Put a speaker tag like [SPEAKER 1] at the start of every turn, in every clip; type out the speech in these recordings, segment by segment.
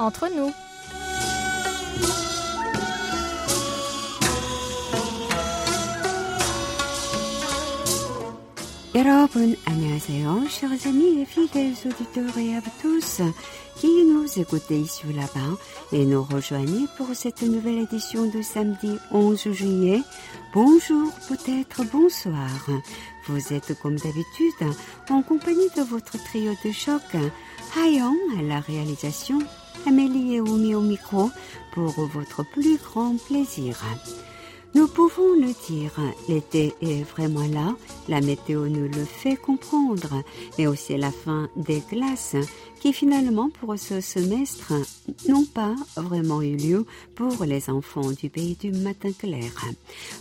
[SPEAKER 1] entre nous.
[SPEAKER 2] 여러분 안녕하세요. Chers amis et fidèles auditeurs et à tous qui nous écoutez ici ou là-bas et nous rejoignez pour cette nouvelle édition de samedi 11 juillet. Bonjour, peut-être bonsoir. Vous êtes comme d'habitude en compagnie de votre trio de choc, Hayon à la réalisation, Amélie et Oumi au micro pour votre plus grand plaisir. Nous pouvons le dire, l'été est vraiment là, la météo nous le fait comprendre, mais aussi la fin des glaces qui finalement pour ce semestre n'ont pas vraiment eu lieu pour les enfants du pays du matin clair.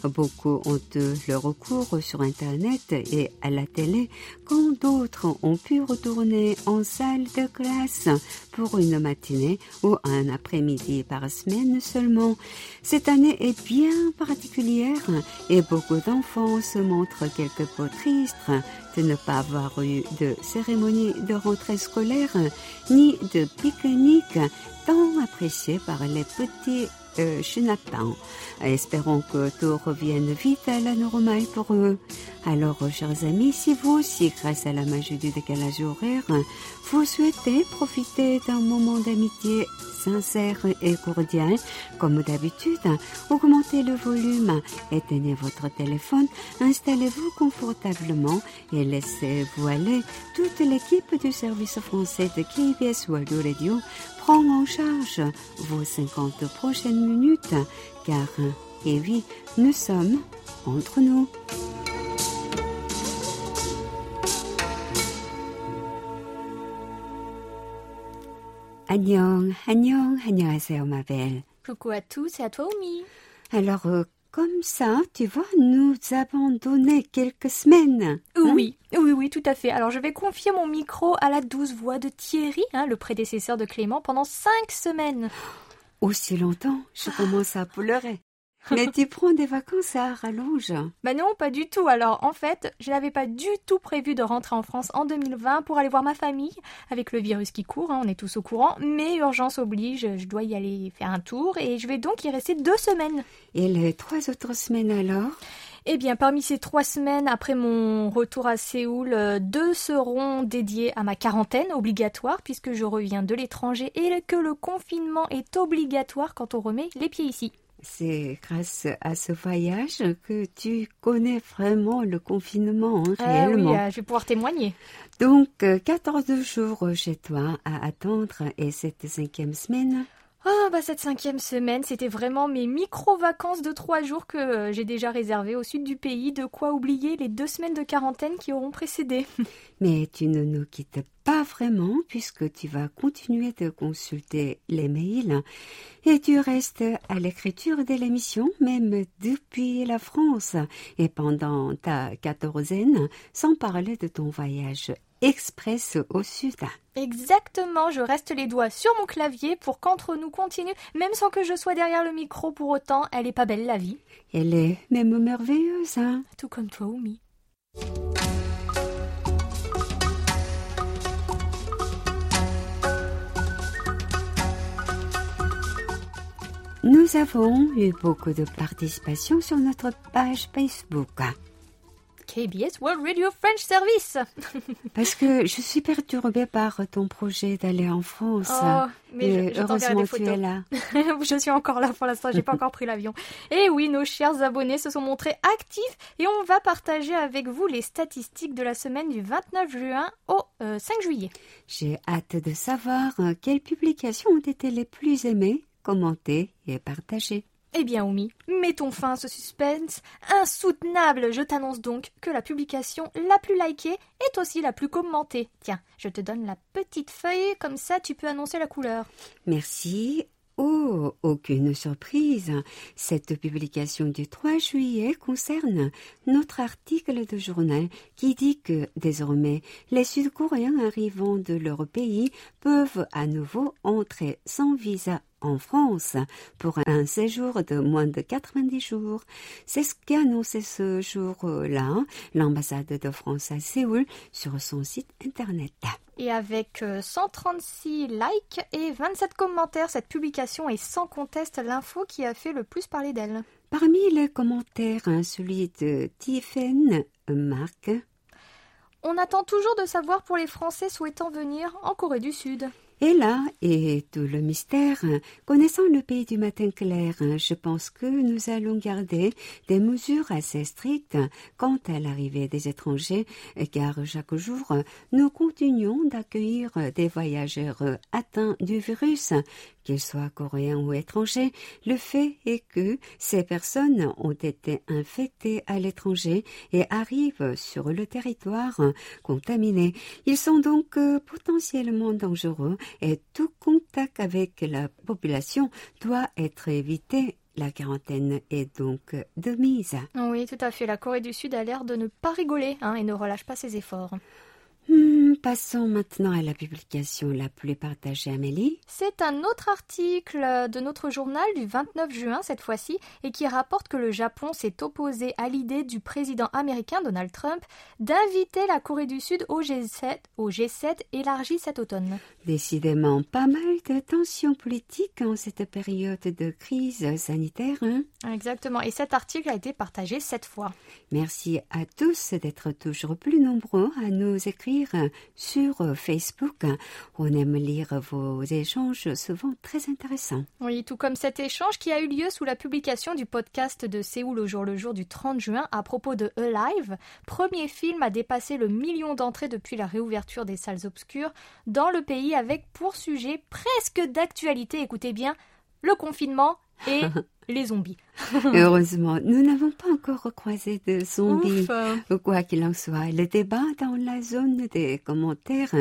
[SPEAKER 2] Beaucoup ont eu le recours sur Internet et à la télé quand d'autres ont pu retourner en salle de classe pour une matinée ou un après-midi par semaine seulement. Cette année est bien particulière et beaucoup d'enfants se montrent quelque peu tristes de ne pas avoir eu de cérémonie de rentrée scolaire ni de pique-nique tant apprécié par les petits euh, chenapans. Espérons que tout revienne vite à la normale pour eux. Alors, chers amis, si vous aussi, grâce à la magie du décalage horaire, vous souhaitez profiter d'un moment d'amitié sincère et cordial, comme d'habitude, augmentez le volume, éteignez votre téléphone, installez-vous confortablement et laissez-vous aller. Toute l'équipe du service français de KBS World Radio prend en charge vos 50 prochaines minutes, car, et oui, nous sommes entre nous. Annyeong, annyeong, annyeonghaseyo ma belle.
[SPEAKER 1] Coucou à tous et à toi, Oumi.
[SPEAKER 2] Alors, euh, comme ça, tu vois, nous avons donné quelques semaines. hein?
[SPEAKER 1] Oui, oui, oui, tout à fait. Alors, je vais confier mon micro à la douce voix de Thierry, hein, le prédécesseur de Clément, pendant cinq semaines.
[SPEAKER 2] Aussi longtemps, je commence à pleurer. Mais tu prends des vacances à rallonge.
[SPEAKER 1] Bah non, pas du tout. Alors, en fait, je n'avais pas du tout prévu de rentrer en France en 2020 pour aller voir ma famille, avec le virus qui court, hein, on est tous au courant. Mais urgence oblige, je dois y aller faire un tour et je vais donc y rester deux semaines.
[SPEAKER 2] Et les trois autres semaines alors?
[SPEAKER 1] Eh bien, parmi ces trois semaines, après mon retour à Séoul, euh, deux seront dédiées à ma quarantaine obligatoire, puisque je reviens de l'étranger et que le confinement est obligatoire quand on remet les pieds ici.
[SPEAKER 2] C'est grâce à ce voyage que tu connais vraiment le confinement, hein,
[SPEAKER 1] Ah
[SPEAKER 2] réellement.
[SPEAKER 1] oui, euh, je vais pouvoir témoigner.
[SPEAKER 2] Donc, euh, 14 jours chez toi à attendre et cette cinquième semaine
[SPEAKER 1] Ah bah cette cinquième semaine, c'était vraiment mes micro-vacances de trois jours que euh, j'ai déjà réservées au sud du pays, de quoi oublier les deux semaines de quarantaine qui auront précédé.
[SPEAKER 2] Mais tu ne nous quittes pas vraiment puisque tu vas continuer de consulter les mails et tu restes à l'écriture de l'émission même depuis la France et pendant ta quatorzaine sans parler de ton voyage express au sud.
[SPEAKER 1] Exactement, je reste les doigts sur mon clavier pour qu'entre nous continue, même sans que je sois derrière le micro pour autant, elle est pas belle la vie.
[SPEAKER 2] Elle est même merveilleuse, hein
[SPEAKER 1] Tout comme toi, Oumi.
[SPEAKER 2] Nous avons eu beaucoup de participation sur notre page Facebook.
[SPEAKER 1] KBS World Radio French Service
[SPEAKER 2] Parce que je suis perturbée par ton projet d'aller en France.
[SPEAKER 1] Oh, mais je,
[SPEAKER 2] heureusement tu es là.
[SPEAKER 1] je suis encore là pour l'instant, j'ai pas encore pris l'avion. Et oui, nos chers abonnés se sont montrés actifs et on va partager avec vous les statistiques de la semaine du 29 juin au euh, 5 juillet.
[SPEAKER 2] J'ai hâte de savoir euh, quelles publications ont été les plus aimées, commentées et partagées.
[SPEAKER 1] Eh bien, Oumi, mettons fin à ce suspense insoutenable. Je t'annonce donc que la publication la plus likée est aussi la plus commentée. Tiens, je te donne la petite feuille, comme ça tu peux annoncer la couleur.
[SPEAKER 2] Merci. Oh, aucune surprise. Cette publication du 3 juillet concerne notre article de journal qui dit que désormais les Sud-Coréens arrivant de leur pays peuvent à nouveau entrer sans visa en France pour un séjour de moins de 90 jours. C'est ce qu'a annoncé ce jour-là l'ambassade de France à Séoul sur son site internet.
[SPEAKER 1] Et avec 136 euh, likes et 27 commentaires, cette publication est sans conteste l'info qui a fait le plus parler d'elle.
[SPEAKER 2] Parmi les commentaires, celui de Tiffen Marc.
[SPEAKER 1] On attend toujours de savoir pour les Français souhaitant venir en Corée du Sud.
[SPEAKER 2] Et là est tout le mystère. Connaissant le pays du matin clair, je pense que nous allons garder des mesures assez strictes quant à l'arrivée des étrangers, car chaque jour, nous continuons d'accueillir des voyageurs atteints du virus qu'ils soient coréens ou étrangers, le fait est que ces personnes ont été infectées à l'étranger et arrivent sur le territoire contaminées. Ils sont donc potentiellement dangereux et tout contact avec la population doit être évité la quarantaine est donc de mise.
[SPEAKER 1] Oui, tout à fait. La Corée du Sud a l'air de ne pas rigoler hein, et ne relâche pas ses efforts.
[SPEAKER 2] Hmm, passons maintenant à la publication la plus partagée, Amélie.
[SPEAKER 1] C'est un autre article de notre journal du 29 juin cette fois-ci et qui rapporte que le Japon s'est opposé à l'idée du président américain Donald Trump d'inviter la Corée du Sud au G7, au G7 élargi cet automne.
[SPEAKER 2] Décidément, pas mal de tensions politiques en cette période de crise sanitaire. Hein
[SPEAKER 1] Exactement, et cet article a été partagé sept fois.
[SPEAKER 2] Merci à tous d'être toujours plus nombreux à nous écrire sur Facebook. On aime lire vos échanges souvent très intéressants.
[SPEAKER 1] Oui, tout comme cet échange qui a eu lieu sous la publication du podcast de Séoul au jour le jour du 30 juin à propos de Alive, premier film à dépasser le million d'entrées depuis la réouverture des salles obscures dans le pays avec pour sujet presque d'actualité, écoutez bien, le confinement et les zombies.
[SPEAKER 2] Heureusement, nous n'avons pas encore croisé de zombies. Quoi qu'il en soit, le débat dans la zone des commentaires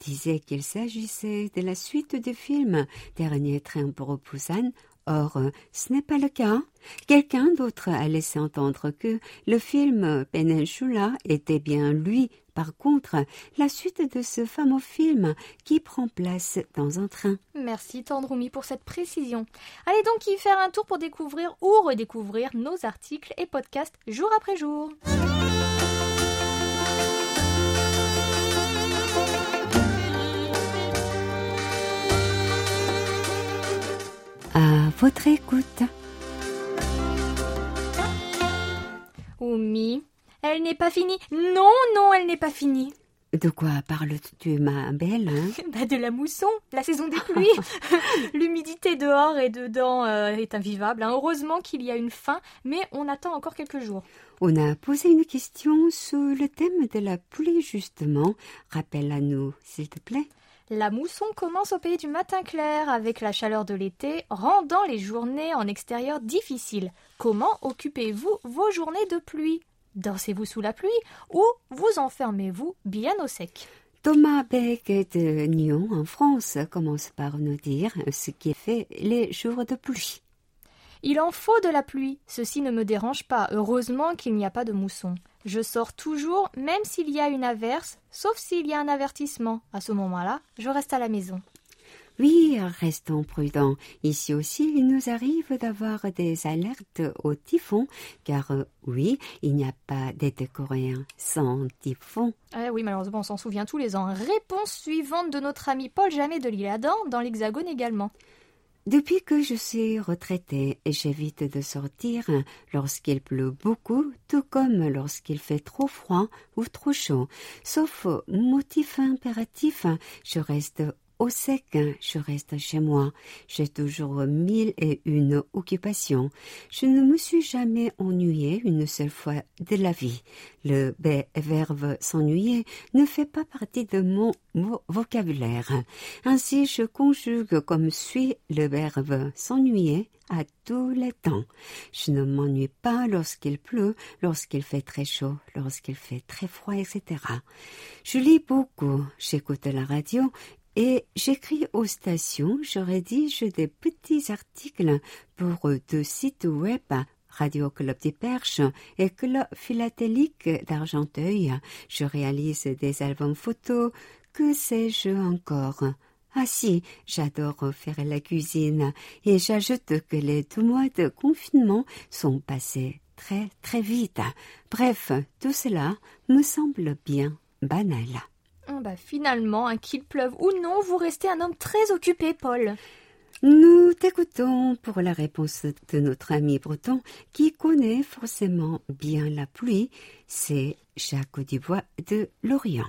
[SPEAKER 2] disait qu'il s'agissait de la suite du film Dernier train pour Busan Or, ce n'est pas le cas. Quelqu'un d'autre a laissé entendre que le film Peninsula était bien lui. Par contre, la suite de ce fameux film qui prend place dans un train.
[SPEAKER 1] Merci Tandroumi pour cette précision. Allez donc y faire un tour pour découvrir ou redécouvrir nos articles et podcasts jour après jour.
[SPEAKER 2] À votre écoute.
[SPEAKER 1] Oumi, elle n'est pas finie. Non, non, elle n'est pas finie.
[SPEAKER 2] De quoi parles-tu, ma belle hein
[SPEAKER 1] bah De la mousson, la saison des pluies. L'humidité dehors et dedans euh, est invivable. Hein. Heureusement qu'il y a une fin, mais on attend encore quelques jours.
[SPEAKER 2] On a posé une question sous le thème de la pluie, justement. Rappelle à nous, s'il te plaît.
[SPEAKER 1] La mousson commence au pays du matin clair avec la chaleur de l'été, rendant les journées en extérieur difficiles. Comment occupez-vous vos journées de pluie? Dansez-vous sous la pluie ou vous enfermez-vous bien au sec
[SPEAKER 2] Thomas Beck de Nyon en France commence par nous dire ce qui fait les jours de pluie.
[SPEAKER 1] Il en faut de la pluie, ceci ne me dérange pas, heureusement qu'il n'y a pas de mousson. Je sors toujours, même s'il y a une averse, sauf s'il y a un avertissement. À ce moment-là, je reste à la maison.
[SPEAKER 2] Oui, restons prudents. Ici aussi, il nous arrive d'avoir des alertes au typhon, car euh, oui, il n'y a pas d'été coréen sans typhon.
[SPEAKER 1] Eh oui, malheureusement, on s'en souvient tous les ans. Réponse suivante de notre ami Paul Jamais de l'île Adam, dans l'Hexagone également.
[SPEAKER 2] Depuis que je suis retraitée, j'évite de sortir lorsqu'il pleut beaucoup, tout comme lorsqu'il fait trop froid ou trop chaud. Sauf motif impératif, je reste au sec, je reste chez moi. J'ai toujours mille et une occupations. Je ne me suis jamais ennuyée une seule fois de la vie. Le verbe s'ennuyer ne fait pas partie de mon vocabulaire. Ainsi, je conjugue comme suit le verbe s'ennuyer à tous les temps. Je ne m'ennuie pas lorsqu'il pleut, lorsqu'il fait très chaud, lorsqu'il fait très froid, etc. Je lis beaucoup, j'écoute la radio et j'écris aux stations, je rédige des petits articles pour deux sites web Radio Club des Perches et Club Philatélique d'Argenteuil. Je réalise des albums photos, que sais-je encore? Ah si, j'adore faire la cuisine et j'ajoute que les deux mois de confinement sont passés très très vite. Bref, tout cela me semble bien banal.
[SPEAKER 1] Ah bah finalement, hein, qu'il pleuve ou non, vous restez un homme très occupé, Paul.
[SPEAKER 2] Nous t'écoutons pour la réponse de notre ami breton qui connaît forcément bien la pluie. C'est Jacques Dubois de Lorient.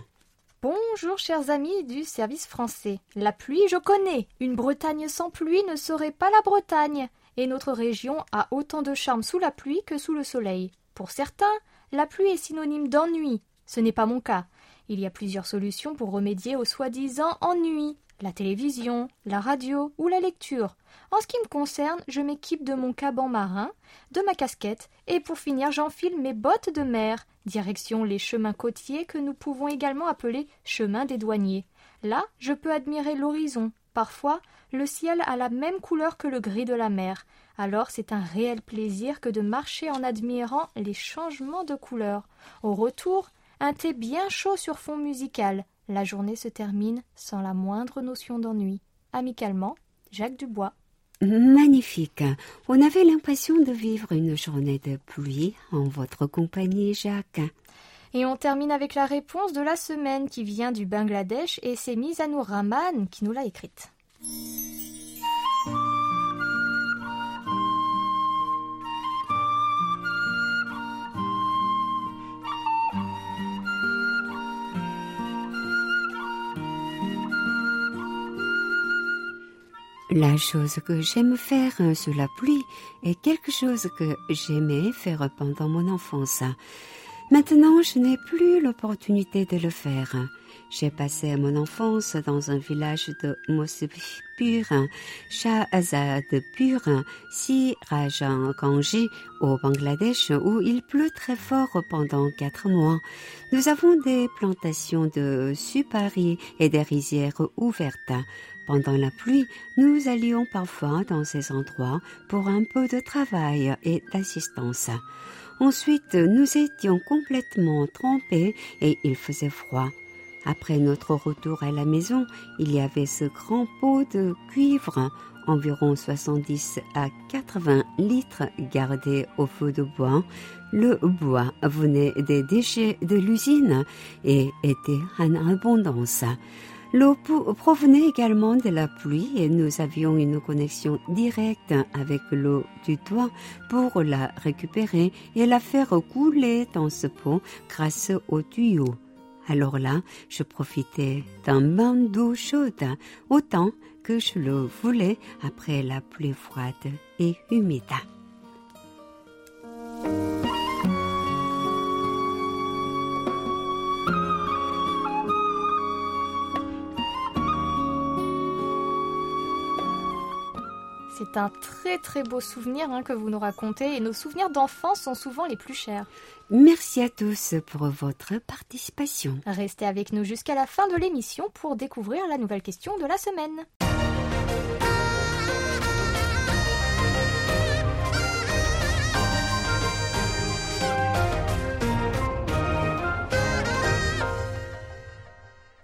[SPEAKER 1] Bonjour chers amis du service français. La pluie, je connais. Une Bretagne sans pluie ne serait pas la Bretagne. Et notre région a autant de charme sous la pluie que sous le soleil. Pour certains, la pluie est synonyme d'ennui. Ce n'est pas mon cas. Il y a plusieurs solutions pour remédier au soi-disant ennui la télévision, la radio ou la lecture. En ce qui me concerne, je m'équipe de mon caban marin, de ma casquette, et pour finir, j'enfile mes bottes de mer, direction les chemins côtiers que nous pouvons également appeler chemins des douaniers. Là, je peux admirer l'horizon. Parfois, le ciel a la même couleur que le gris de la mer. Alors c'est un réel plaisir que de marcher en admirant les changements de couleur. Au retour, un thé bien chaud sur fond musical, la journée se termine sans la moindre notion d'ennui. Amicalement, Jacques Dubois.
[SPEAKER 2] Magnifique. On avait l'impression de vivre une journée de pluie en votre compagnie, Jacques.
[SPEAKER 1] Et on termine avec la réponse de la semaine qui vient du Bangladesh et c'est Mizanur Rahman qui nous l'a écrite.
[SPEAKER 2] La chose que j'aime faire sous la pluie est quelque chose que j'aimais faire pendant mon enfance. Maintenant, je n'ai plus l'opportunité de le faire. J'ai passé mon enfance dans un village de Mosbipur, Shahazadpur, Si Rajan Kanji, au Bangladesh, où il pleut très fort pendant quatre mois. Nous avons des plantations de supari et des rizières ouvertes. Pendant la pluie, nous allions parfois dans ces endroits pour un peu de travail et d'assistance. Ensuite, nous étions complètement trempés et il faisait froid. Après notre retour à la maison, il y avait ce grand pot de cuivre, environ 70 à 80 litres gardé au feu de bois. Le bois venait des déchets de l'usine et était en abondance. L'eau provenait également de la pluie et nous avions une connexion directe avec l'eau du toit pour la récupérer et la faire couler dans ce pot grâce au tuyau. Alors là, je profitais d'un bain d'eau chaude autant que je le voulais après la pluie froide et humide.
[SPEAKER 1] C'est un très très beau souvenir hein, que vous nous racontez et nos souvenirs d'enfance sont souvent les plus chers.
[SPEAKER 2] Merci à tous pour votre participation.
[SPEAKER 1] Restez avec nous jusqu'à la fin de l'émission pour découvrir la nouvelle question de la semaine.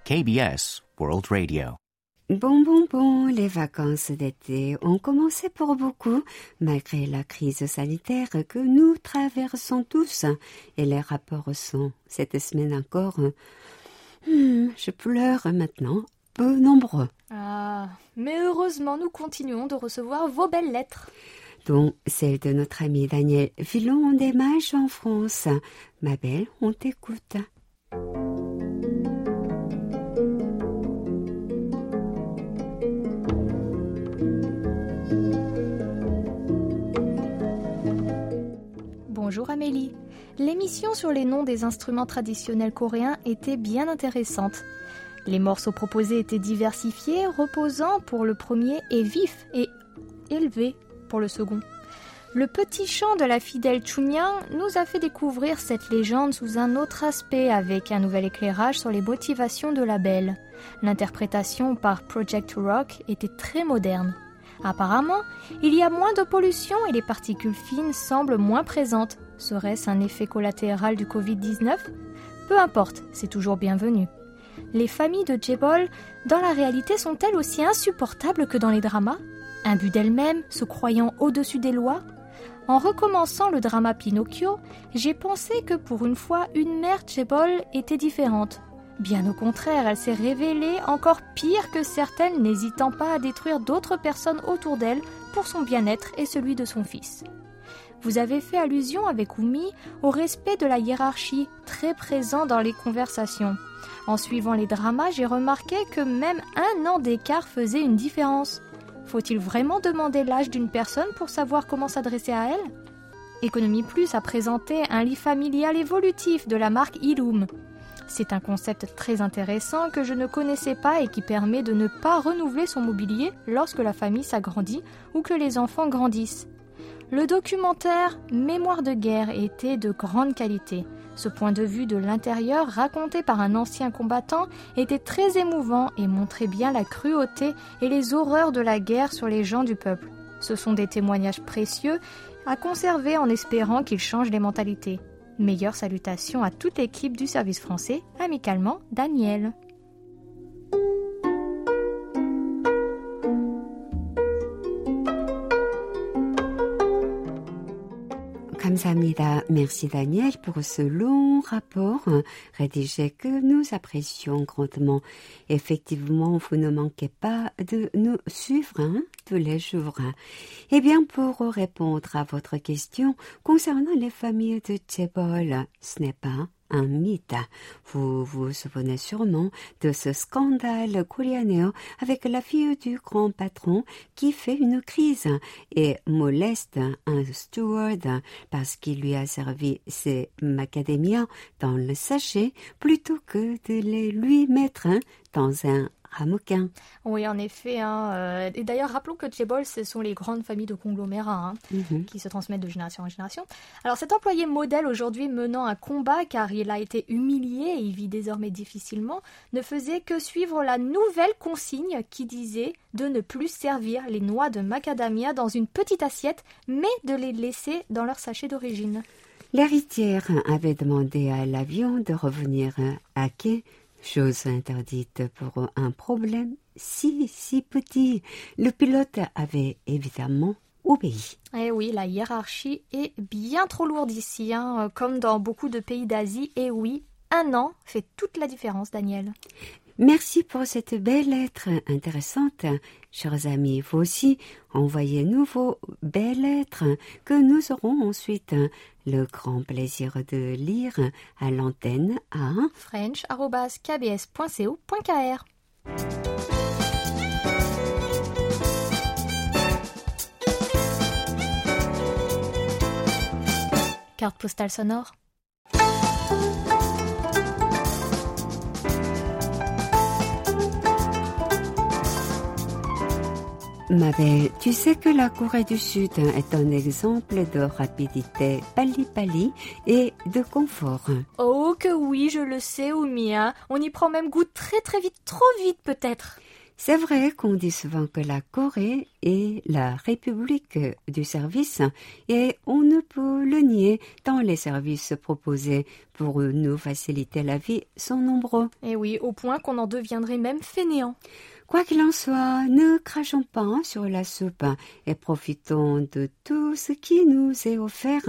[SPEAKER 3] KBS World Radio.
[SPEAKER 2] Bon, bon, bon, les vacances d'été ont commencé pour beaucoup, malgré la crise sanitaire que nous traversons tous, et les rapports sont, cette semaine encore, hmm, je pleure maintenant, peu nombreux.
[SPEAKER 1] Ah, mais heureusement, nous continuons de recevoir vos belles lettres.
[SPEAKER 2] Dont celle de notre ami Daniel Villon des Mages en France. Ma belle, on t'écoute.
[SPEAKER 1] Bonjour Amélie. L'émission sur les noms des instruments traditionnels coréens était bien intéressante. Les morceaux proposés étaient diversifiés, reposants pour le premier et vifs et élevés pour le second. Le petit chant de la fidèle Chunyang nous a fait découvrir cette légende sous un autre aspect avec un nouvel éclairage sur les motivations de la belle. L'interprétation par Project Rock était très moderne. Apparemment, il y a moins de pollution et les particules fines semblent moins présentes. Serait-ce un effet collatéral du Covid-19 Peu importe, c'est toujours bienvenu. Les familles de Jebol, dans la réalité, sont-elles aussi insupportables que dans les dramas? Imbues d'elles-mêmes, se croyant au-dessus des lois? En recommençant le drama Pinocchio, j'ai pensé que pour une fois, une mère Jebol était différente. Bien au contraire, elle s'est révélée encore pire que certaines, n'hésitant pas à détruire d'autres personnes autour d'elle pour son bien-être et celui de son fils. Vous avez fait allusion avec Oumi au respect de la hiérarchie, très présent dans les conversations. En suivant les dramas, j'ai remarqué que même un an d'écart faisait une différence. Faut-il vraiment demander l'âge d'une personne pour savoir comment s'adresser à elle? Économie Plus a présenté un lit familial évolutif de la marque Illum. C'est un concept très intéressant que je ne connaissais pas et qui permet de ne pas renouveler son mobilier lorsque la famille s'agrandit ou que les enfants grandissent. Le documentaire Mémoire de guerre était de grande qualité. Ce point de vue de l'intérieur, raconté par un ancien combattant, était très émouvant et montrait bien la cruauté et les horreurs de la guerre sur les gens du peuple. Ce sont des témoignages précieux à conserver en espérant qu'ils changent les mentalités. Meilleures salutations à toute l'équipe du service français, amicalement Daniel.
[SPEAKER 2] 감사합니다. Merci Daniel pour ce long rapport rédigé que nous apprécions grandement. Effectivement, vous ne manquez pas de nous suivre hein, tous les jours. Eh bien, pour répondre à votre question concernant les familles de Tchébol, ce n'est pas un mythe. Vous vous souvenez sûrement de ce scandale coréen avec la fille du grand patron qui fait une crise et moleste un steward parce qu'il lui a servi ses macadamias dans le sachet plutôt que de les lui mettre dans un Ramoquin.
[SPEAKER 1] Oui, en effet. Hein, euh, et d'ailleurs, rappelons que Jebol, ce sont les grandes familles de conglomérats hein,
[SPEAKER 2] Mhm.
[SPEAKER 1] qui se transmettent de génération en génération. Alors, cet employé modèle aujourd'hui menant un combat car il a été humilié et il vit désormais difficilement, ne faisait que suivre la nouvelle consigne qui disait de ne plus servir les noix de macadamia dans une petite assiette, mais de les laisser dans leur sachet d'origine.
[SPEAKER 2] L'héritière avait demandé à l'avion de revenir à quai, chose interdite pour un problème si, si petit. Le pilote avait évidemment obéi.
[SPEAKER 1] Eh oui, la hiérarchie est bien trop lourde ici, hein, comme dans beaucoup de pays d'Asie. Et oui, un an fait toute la différence, Daniel.
[SPEAKER 2] Merci pour cette belle lettre intéressante. Chers amis, vous aussi, envoyez-nous vos belles lettres que nous aurons ensuite le grand plaisir de lire à l'antenne à
[SPEAKER 1] french.kbs.co.kr Carte postale sonore.
[SPEAKER 2] Ma belle, tu sais que la Corée du Sud est un exemple de rapidité pali-pali et de confort.
[SPEAKER 1] Oh que oui, je le sais, Oumia. On y prend même goût très très vite, trop vite peut-être.
[SPEAKER 2] C'est vrai qu'on dit souvent que la Corée est la république du service et on ne peut le nier tant les services proposés pour nous faciliter la vie sont nombreux.
[SPEAKER 1] Et oui, au point qu'on en deviendrait même fainéant.
[SPEAKER 2] Quoi qu'il en soit, ne crachons pas sur la soupe et profitons de tout ce qui nous est offert,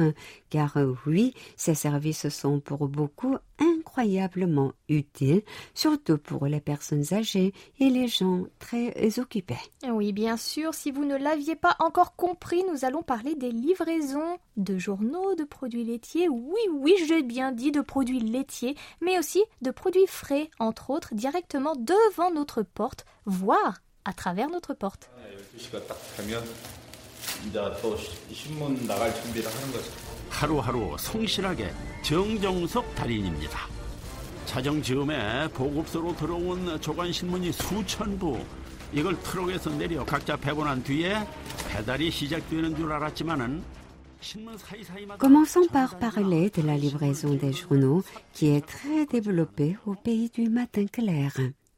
[SPEAKER 2] car oui, ces services sont pour beaucoup incroyablement utiles, surtout pour les personnes âgées et les gens très occupés.
[SPEAKER 1] Oui, bien sûr, si vous ne l'aviez pas encore compris, nous allons parler des livraisons de journaux, de produits laitiers. Oui, oui, j'ai bien dit de produits laitiers, mais aussi de produits frais, entre autres, directement devant notre porte, voire à travers notre porte.
[SPEAKER 4] 12시가 딱 되면 이제 또 시- 신문 나갈 준비를 하는 거죠.
[SPEAKER 5] 하루하루 성실하게 정정석 달인입니다. 자정 즈음에 보급소로 들어온 조간 신문이 수천 부. 이걸 트럭에서 내려 각자 배분한 뒤에 배달이 시작되는 줄 알았지만은 신문 사이사이마다
[SPEAKER 2] Commençons par parler de la livraison des journaux qui est très développée au pays du matin clair.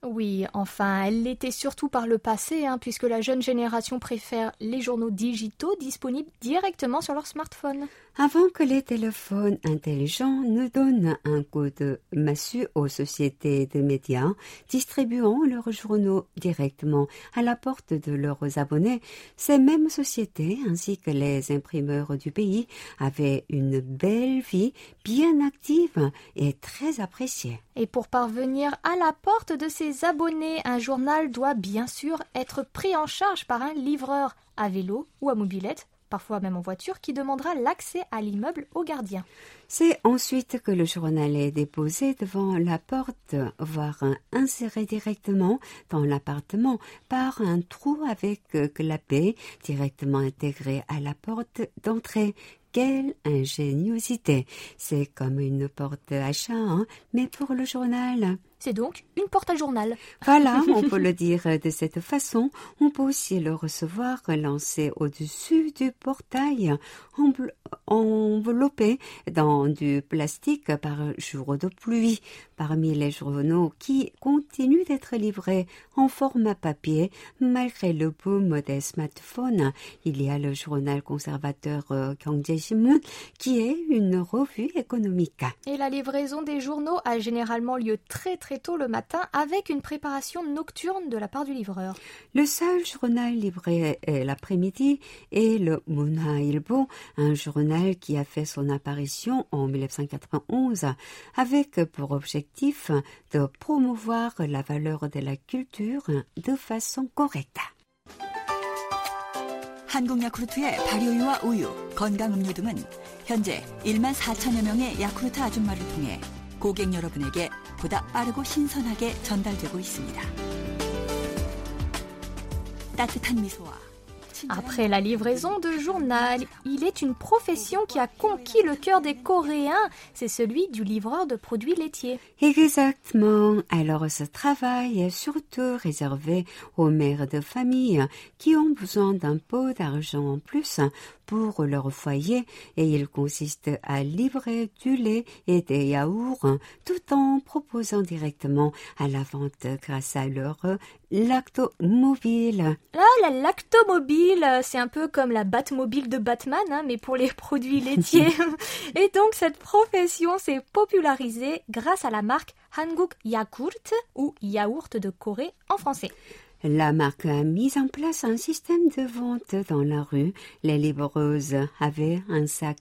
[SPEAKER 1] Oui, enfin, elle l'était surtout par le passé, hein, puisque la jeune génération préfère les journaux digitaux disponibles directement sur leur smartphone.
[SPEAKER 2] Avant que les téléphones intelligents ne donnent un coup de massue aux sociétés de médias distribuant leurs journaux directement à la porte de leurs abonnés, ces mêmes sociétés ainsi que les imprimeurs du pays avaient une belle vie bien active et très appréciée.
[SPEAKER 1] Et pour parvenir à la porte de ses abonnés, un journal doit bien sûr être pris en charge par un livreur à vélo ou à mobilette parfois même en voiture, qui demandera l'accès à l'immeuble au gardien.
[SPEAKER 2] C'est ensuite que le journal est déposé devant la porte, voire inséré directement dans l'appartement par un trou avec clapet directement intégré à la porte d'entrée. Quelle ingéniosité C'est comme une porte à chat, hein, mais pour le journal.
[SPEAKER 1] C'est donc une porte à journal.
[SPEAKER 2] Voilà, on peut le dire de cette façon. On peut aussi le recevoir lancé au-dessus du portail, enveloppé dans du plastique par jour de pluie. Parmi les journaux qui continuent d'être livrés en format papier, malgré le boom des smartphones, il y a le journal conservateur euh, Gyeongjae qui est une revue économique.
[SPEAKER 1] Et la livraison des journaux a généralement lieu très très tôt le matin avec une préparation nocturne de la part du livreur.
[SPEAKER 2] Le seul journal livré l'après-midi est le Munha Ilbo, un journal qui a fait son apparition en 1991 avec pour objectif de promouvoir la valeur de la culture de façon correcte.
[SPEAKER 6] 한국 야쿠르트의 발효유와 우유, 건강 음료 등은 현재 1만 4천여 명의 야쿠르트 아줌마를 통해 고객 여러분에게 보다 빠르고 신선하게 전달되고 있습니다. 따뜻한 미소와
[SPEAKER 1] Après la livraison de journal, il est une profession qui a conquis le cœur des Coréens, c'est celui du livreur de produits laitiers.
[SPEAKER 2] Exactement. Alors ce travail est surtout réservé aux mères de famille qui ont besoin d'un pot d'argent en plus pour leur foyer et il consiste à livrer du lait et des yaourts tout en proposant directement à la vente grâce à leur lactomobile.
[SPEAKER 1] Ah, la lactomobile, c'est un peu comme la Batmobile de Batman, hein, mais pour les produits laitiers. et donc cette profession s'est popularisée grâce à la marque Hanguk Yakult ou yaourt de Corée en français.
[SPEAKER 2] La marque a mis en place un système de vente dans la rue. Les livreuses avaient un sac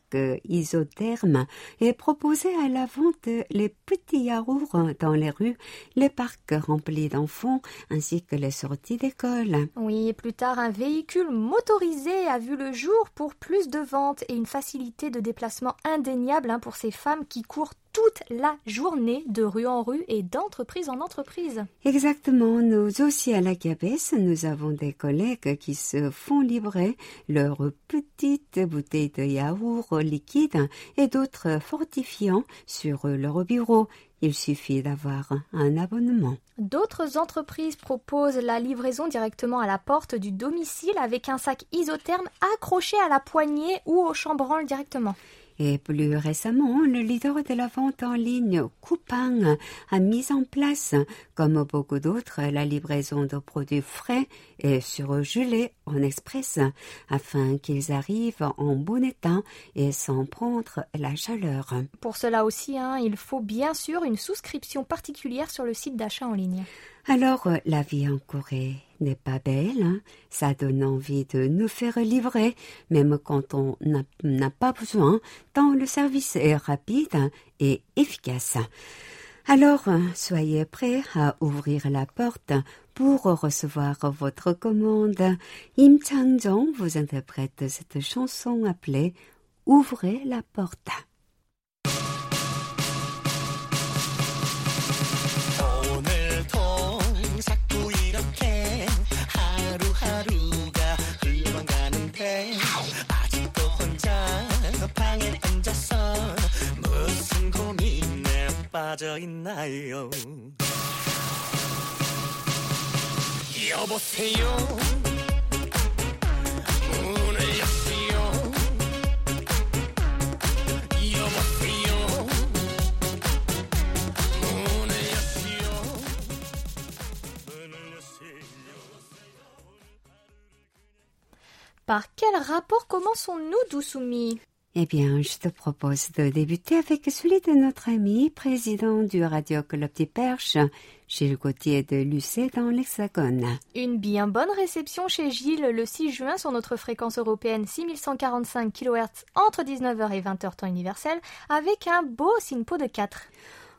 [SPEAKER 2] isotherme et proposaient à la vente les petits yaourts dans les rues, les parcs remplis d'enfants ainsi que les sorties d'école.
[SPEAKER 1] Oui, plus tard, un véhicule motorisé a vu le jour pour plus de ventes et une facilité de déplacement indéniable hein, pour ces femmes qui courent toute la journée de rue en rue et d'entreprise en entreprise.
[SPEAKER 2] Exactement, nous aussi à la Gabès, nous avons des collègues qui se font livrer leurs petites bouteilles de yaourt liquide et d'autres fortifiants sur leur bureau. Il suffit d'avoir un abonnement.
[SPEAKER 1] D'autres entreprises proposent la livraison directement à la porte du domicile avec un sac isotherme accroché à la poignée ou au chambranle directement.
[SPEAKER 2] Et plus récemment, le leader de la vente en ligne, Coupang, a mis en place, comme beaucoup d'autres, la livraison de produits frais et surgelés en express, afin qu'ils arrivent en bon état et sans prendre la chaleur.
[SPEAKER 1] Pour cela aussi, hein, il faut bien sûr une souscription particulière sur le site d'achat en ligne.
[SPEAKER 2] Alors, la vie en Corée n'est pas belle, hein. ça donne envie de nous faire livrer, même quand on n'a pas besoin, tant le service est rapide et efficace. Alors, soyez prêts à ouvrir la porte pour recevoir votre commande. Im Chang-jong vous interprète cette chanson appelée Ouvrez la porte. 빠져 있나요? 여보세요. 문을 여시오. 여보세요. 문을 여시오. 문을 여시오.
[SPEAKER 1] Par quel rapport commençons-nous, Dousoumi
[SPEAKER 2] eh bien, je te propose de débuter avec celui de notre ami, président du Radio Club des Perches, Gilles Gauthier de Lucé dans l'Hexagone.
[SPEAKER 1] Une bien bonne réception chez Gilles le 6 juin sur notre fréquence européenne 6145 kHz entre 19h et 20h temps universel avec un beau SINPO de 4.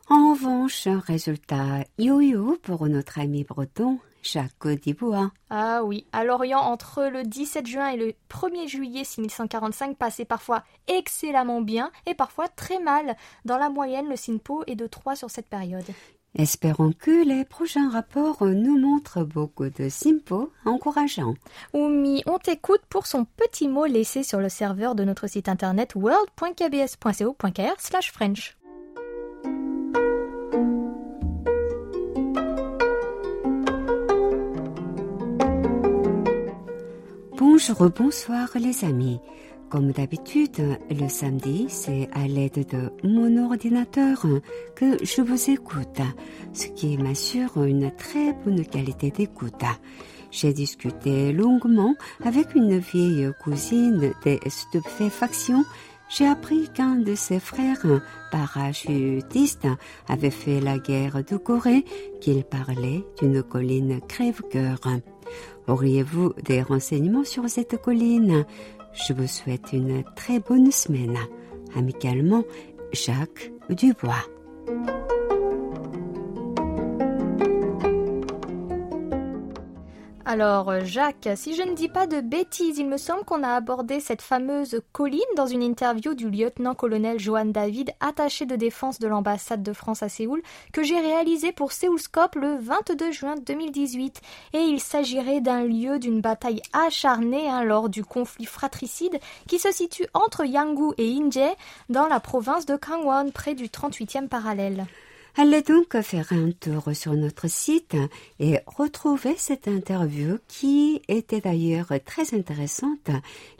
[SPEAKER 2] En revanche, résultat yo-yo pour notre ami breton, Jacques Dibois.
[SPEAKER 1] Ah oui, à Lorient, entre le 17 juin et le 1er juillet 6145, passait parfois excellemment bien et parfois très mal. Dans la moyenne, le SINPO est de 3 sur cette période.
[SPEAKER 2] Espérons que les prochains rapports nous montrent beaucoup de SINPO encourageants.
[SPEAKER 1] Oumi, on t'écoute pour son petit mot laissé sur le serveur de notre site internet world.kbs.co.kr
[SPEAKER 2] Bonjour, bonsoir les amis. Comme d'habitude, le samedi, c'est à l'aide de mon ordinateur que je vous écoute, ce qui m'assure une très bonne qualité d'écoute. J'ai discuté longuement avec une vieille cousine des stupéfactions. J'ai appris qu'un de ses frères parachutistes avait fait la guerre de Corée, qu'il parlait d'une colline crève-cœur. Auriez-vous des renseignements sur cette colline? Je vous souhaite une très bonne semaine. Amicalement, Jacques Dubois.
[SPEAKER 1] Alors, euh, Jacques, si je ne dis pas de bêtises, il me semble qu'on a abordé cette fameuse colline dans une interview du lieutenant-colonel Johan David, attaché de défense de l'ambassade de France à Séoul, que j'ai réalisé pour Séoulscope le 22 juin 2018. Et il s'agirait d'un lieu d'une bataille acharnée hein, lors du conflit fratricide qui se situe entre Yanggu et Inje, dans la province de Gangwon, près du 38e parallèle.
[SPEAKER 2] Allez donc faire un tour sur notre site et retrouver cette interview qui était d'ailleurs très intéressante.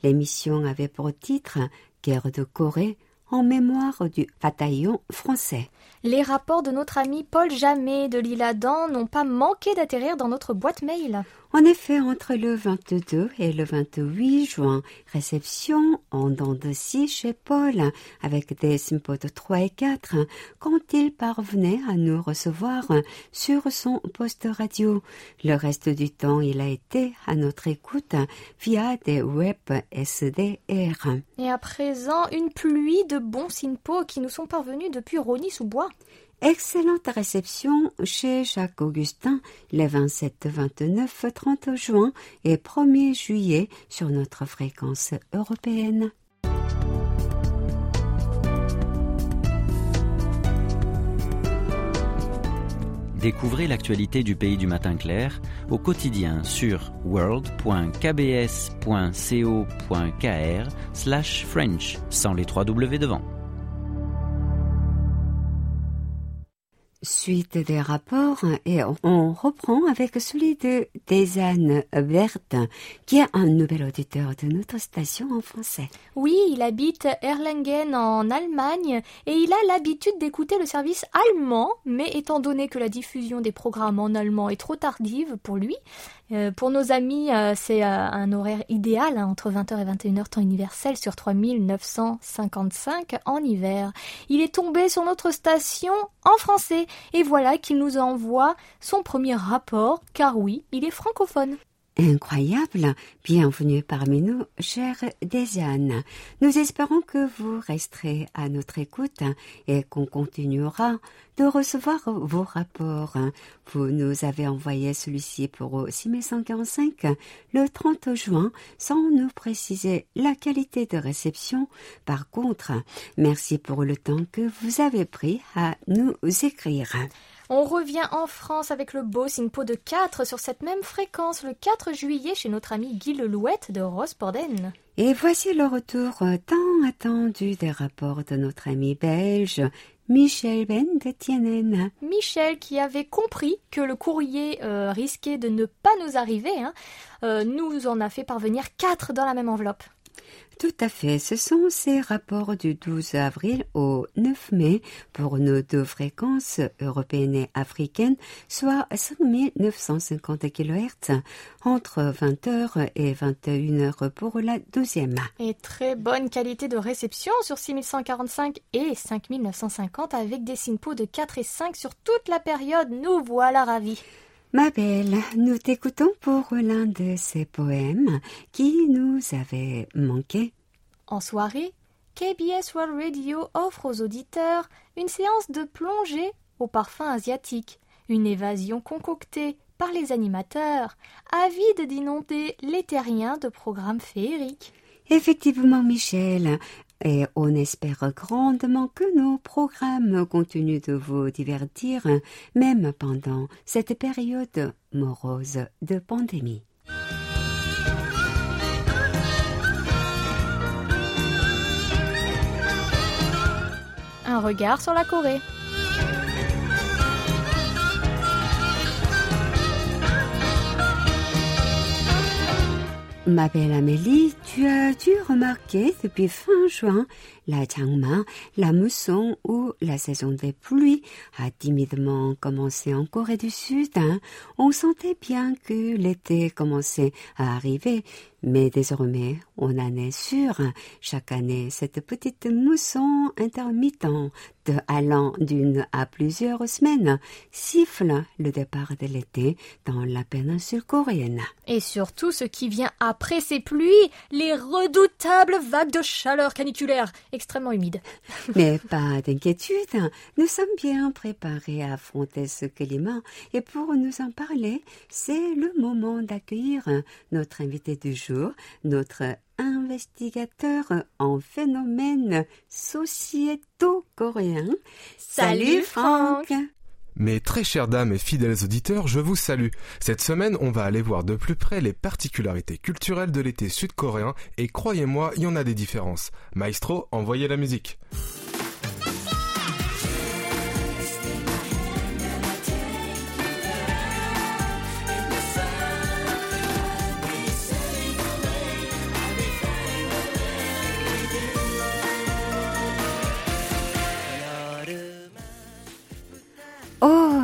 [SPEAKER 2] L'émission avait pour titre Guerre de Corée en mémoire du bataillon français.
[SPEAKER 1] Les rapports de notre ami Paul Jamet de l'île Adam n'ont pas manqué d'atterrir dans notre boîte mail.
[SPEAKER 2] En effet, entre le 22 et le 28 juin, réception en dents de scie chez Paul, avec des de 3 et 4, quand il parvenait à nous recevoir sur son poste radio. Le reste du temps, il a été à notre écoute via des web SDR.
[SPEAKER 1] Et à présent, une pluie de bons SINPO qui nous sont parvenus depuis Rony-sous-Bois.
[SPEAKER 2] Excellente réception chez Jacques Augustin les 27, 29, 30 juin et 1er juillet sur notre fréquence européenne.
[SPEAKER 3] Découvrez l'actualité du pays du matin clair au quotidien sur world.kbs.co.kr French sans les trois W devant.
[SPEAKER 2] Suite des rapports et on reprend avec celui de Desanne Berthe, qui est un nouvel auditeur de notre station en français.
[SPEAKER 1] Oui, il habite Erlangen en Allemagne et il a l'habitude d'écouter le service allemand, mais étant donné que la diffusion des programmes en allemand est trop tardive pour lui, euh, pour nos amis, euh, c'est euh, un horaire idéal, hein, entre 20h et 21h temps universel sur 3955 en hiver. Il est tombé sur notre station en français et voilà qu'il nous envoie son premier rapport, car oui, il est francophone.
[SPEAKER 2] Incroyable. Bienvenue parmi nous, chère Désiane. Nous espérons que vous resterez à notre écoute et qu'on continuera de recevoir vos rapports. Vous nous avez envoyé celui-ci pour 6145 le 30 juin sans nous préciser la qualité de réception. Par contre, merci pour le temps que vous avez pris à nous écrire.
[SPEAKER 1] On revient en France avec le beau SINPO de 4 sur cette même fréquence le 4 juillet chez notre ami Guy Lelouette de Rosporden.
[SPEAKER 2] Et voici le retour tant attendu des rapports de notre ami belge Michel Ben de Tienen.
[SPEAKER 1] Michel qui avait compris que le courrier euh, risquait de ne pas nous arriver, hein, euh, nous en a fait parvenir quatre dans la même enveloppe.
[SPEAKER 2] Tout à fait, ce sont ces rapports du 12 avril au 9 mai pour nos deux fréquences européennes et africaines, soit 5950 kHz entre 20h et 21h pour la deuxième.
[SPEAKER 1] Et très bonne qualité de réception sur 6145 et 5950 avec des SINPO de 4 et 5 sur toute la période. Nous voilà ravis.
[SPEAKER 2] Ma belle, nous t'écoutons pour l'un de ces poèmes qui nous avait manqué.
[SPEAKER 1] En soirée, KBS World Radio offre aux auditeurs une séance de plongée au parfum asiatique, une évasion concoctée par les animateurs, avides d'inonder les terriens de programmes féeriques.
[SPEAKER 2] Effectivement, Michel, et on espère grandement que nos programmes continuent de vous divertir, même pendant cette période morose de pandémie.
[SPEAKER 1] Un regard sur la Corée.
[SPEAKER 2] Ma belle Amélie, tu as dû remarquer depuis fin juin, la Changma, la mousson ou la saison des pluies a timidement commencé en Corée du Sud. hein. On sentait bien que l'été commençait à arriver, mais désormais, on en est sûr. Chaque année, cette petite mousson intermittente, allant d'une à plusieurs semaines, siffle le départ de l'été dans la péninsule coréenne.
[SPEAKER 1] Et surtout ce qui vient après ces pluies, les redoutables vagues de chaleur caniculaire extrêmement humides.
[SPEAKER 2] Mais pas d'inquiétude, nous sommes bien préparés à affronter ce climat et pour nous en parler, c'est le moment d'accueillir notre invité du jour, notre investigateur en phénomènes sociétaux coréens.
[SPEAKER 1] Salut, Franck.
[SPEAKER 7] Mes très chères dames et fidèles auditeurs, je vous salue. Cette semaine, on va aller voir de plus près les particularités culturelles de l'été sud-coréen et croyez-moi, il y en a des différences. Maestro, envoyez la musique.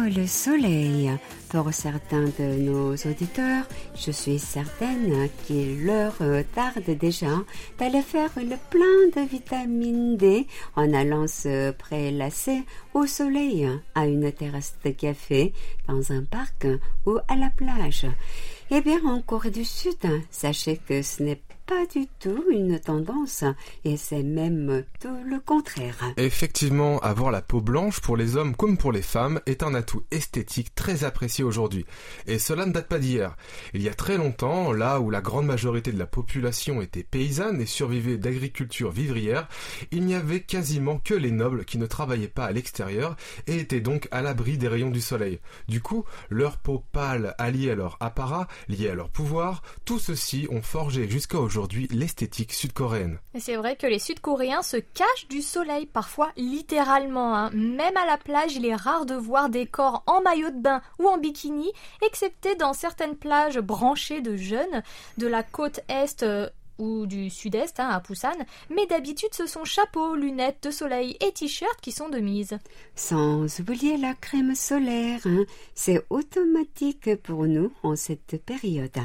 [SPEAKER 2] Le soleil Pour certains de nos auditeurs, je suis certaine qu'il leur tarde déjà d'aller faire le plein de vitamine D en allant se prélasser au soleil, à une terrasse de café, dans un parc ou à la plage. Eh bien, en Corée du Sud, sachez que ce n'est pas du tout une tendance et c'est même tout le contraire.
[SPEAKER 7] Effectivement, avoir la peau blanche pour les hommes comme pour les femmes est un atout esthétique très apprécié aujourd'hui. Et cela ne date pas d'hier. Il y a très longtemps, là où la grande majorité de la population était paysanne et survivait d'agriculture vivrière, il n'y avait quasiment que les nobles qui ne travaillaient pas à l'extérieur et étaient donc à l'abri des rayons du soleil. Du coup, leur peau pâle alliée à leur apparat, liée à leur pouvoir, tout ceci ont forgé jusqu'à aujourd'hui l'esthétique sud-coréenne.
[SPEAKER 1] C'est vrai que les Sud-Coréens se cachent du soleil, parfois littéralement. hein. Même à la plage, il est rare de voir des corps en maillot de bain ou en bikini, excepté dans certaines plages branchées de jeunes de la côte est. ou du sud-est, hein, à Busan, mais d'habitude ce sont chapeaux, lunettes de soleil et t-shirts qui sont de mise.
[SPEAKER 2] Sans oublier la crème solaire, hein. c'est automatique pour nous en cette période.